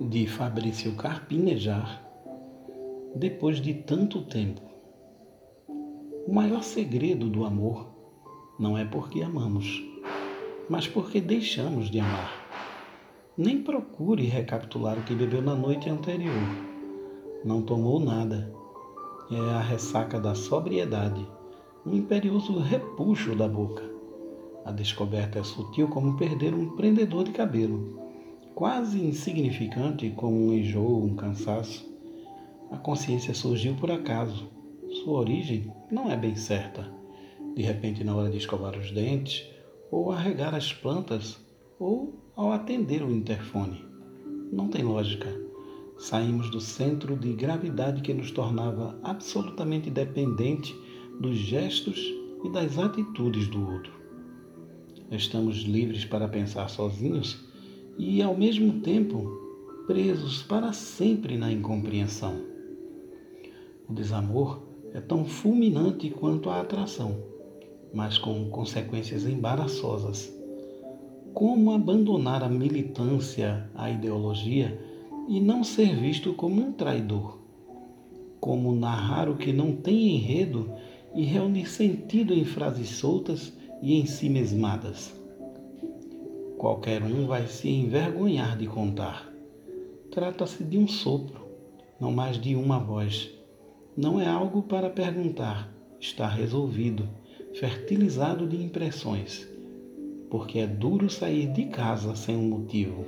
de Fabrício Carpinejar, depois de tanto tempo. O maior segredo do amor não é porque amamos, mas porque deixamos de amar. Nem procure recapitular o que bebeu na noite anterior. Não tomou nada. É a ressaca da sobriedade, um imperioso repuxo da boca. A descoberta é sutil como perder um prendedor de cabelo quase insignificante como um enjoo, um cansaço. A consciência surgiu por acaso. Sua origem não é bem certa. De repente, na hora de escovar os dentes, ou arregar as plantas, ou ao atender o interfone. Não tem lógica. Saímos do centro de gravidade que nos tornava absolutamente dependente dos gestos e das atitudes do outro. Estamos livres para pensar sozinhos e, ao mesmo tempo, presos para sempre na incompreensão. O desamor é tão fulminante quanto a atração, mas com consequências embaraçosas. Como abandonar a militância, a ideologia e não ser visto como um traidor? Como narrar o que não tem enredo e reunir sentido em frases soltas e em si mesmadas? Qualquer um vai se envergonhar de contar. Trata-se de um sopro, não mais de uma voz. Não é algo para perguntar, está resolvido, fertilizado de impressões, porque é duro sair de casa sem um motivo.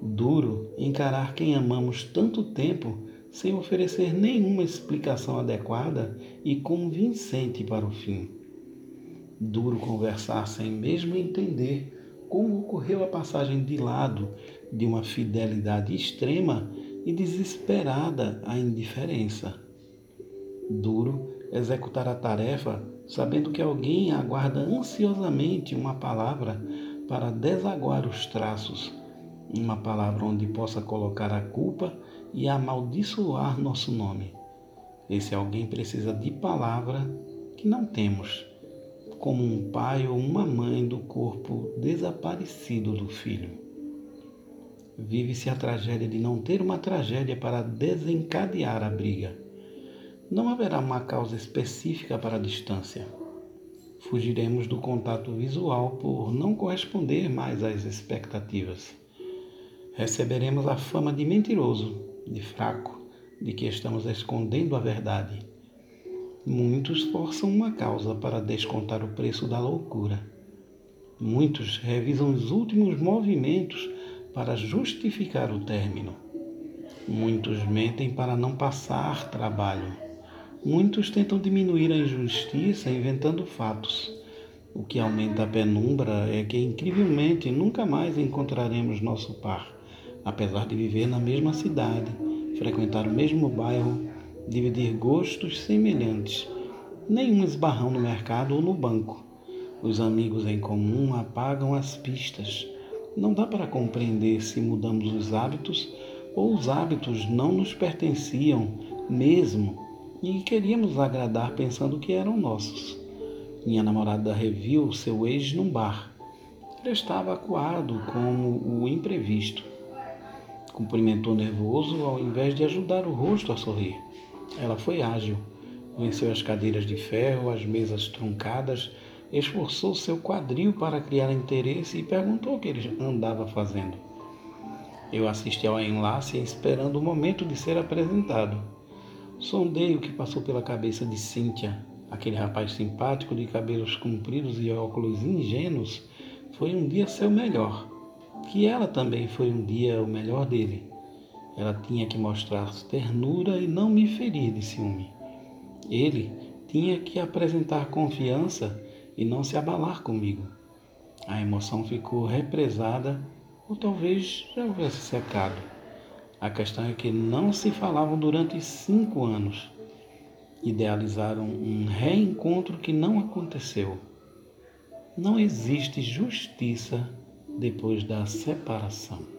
Duro encarar quem amamos tanto tempo sem oferecer nenhuma explicação adequada e convincente para o fim. Duro conversar sem mesmo entender como ocorreu a passagem de lado de uma fidelidade extrema e desesperada à indiferença. Duro executar a tarefa sabendo que alguém aguarda ansiosamente uma palavra para desaguar os traços, uma palavra onde possa colocar a culpa e amaldiçoar nosso nome. Esse alguém precisa de palavra que não temos como um pai ou uma mãe do corpo desaparecido do filho. Vive-se a tragédia de não ter uma tragédia para desencadear a briga. Não haverá uma causa específica para a distância. Fugiremos do contato visual por não corresponder mais às expectativas. Receberemos a fama de mentiroso, de fraco, de que estamos escondendo a verdade Muitos forçam uma causa para descontar o preço da loucura. Muitos revisam os últimos movimentos para justificar o término. Muitos mentem para não passar trabalho. Muitos tentam diminuir a injustiça inventando fatos. O que aumenta a penumbra é que, incrivelmente, nunca mais encontraremos nosso par, apesar de viver na mesma cidade, frequentar o mesmo bairro dividir gostos semelhantes, nenhum esbarrão no mercado ou no banco. Os amigos em comum apagam as pistas. Não dá para compreender se mudamos os hábitos ou os hábitos não nos pertenciam mesmo e queríamos agradar pensando que eram nossos. Minha namorada reviu seu ex num bar. Ele estava acuado como o imprevisto. Cumprimentou nervoso ao invés de ajudar o rosto a sorrir. Ela foi ágil, venceu as cadeiras de ferro, as mesas truncadas, esforçou seu quadril para criar interesse e perguntou o que ele andava fazendo. Eu assisti ao enlace esperando o momento de ser apresentado. Sondei o que passou pela cabeça de Cíntia, aquele rapaz simpático de cabelos compridos e óculos ingênuos. Foi um dia seu melhor, que ela também foi um dia o melhor dele. Ela tinha que mostrar ternura e não me ferir de ciúme. Ele tinha que apresentar confiança e não se abalar comigo. A emoção ficou represada ou talvez já houvesse secado. A questão é que não se falavam durante cinco anos. Idealizaram um reencontro que não aconteceu. Não existe justiça depois da separação.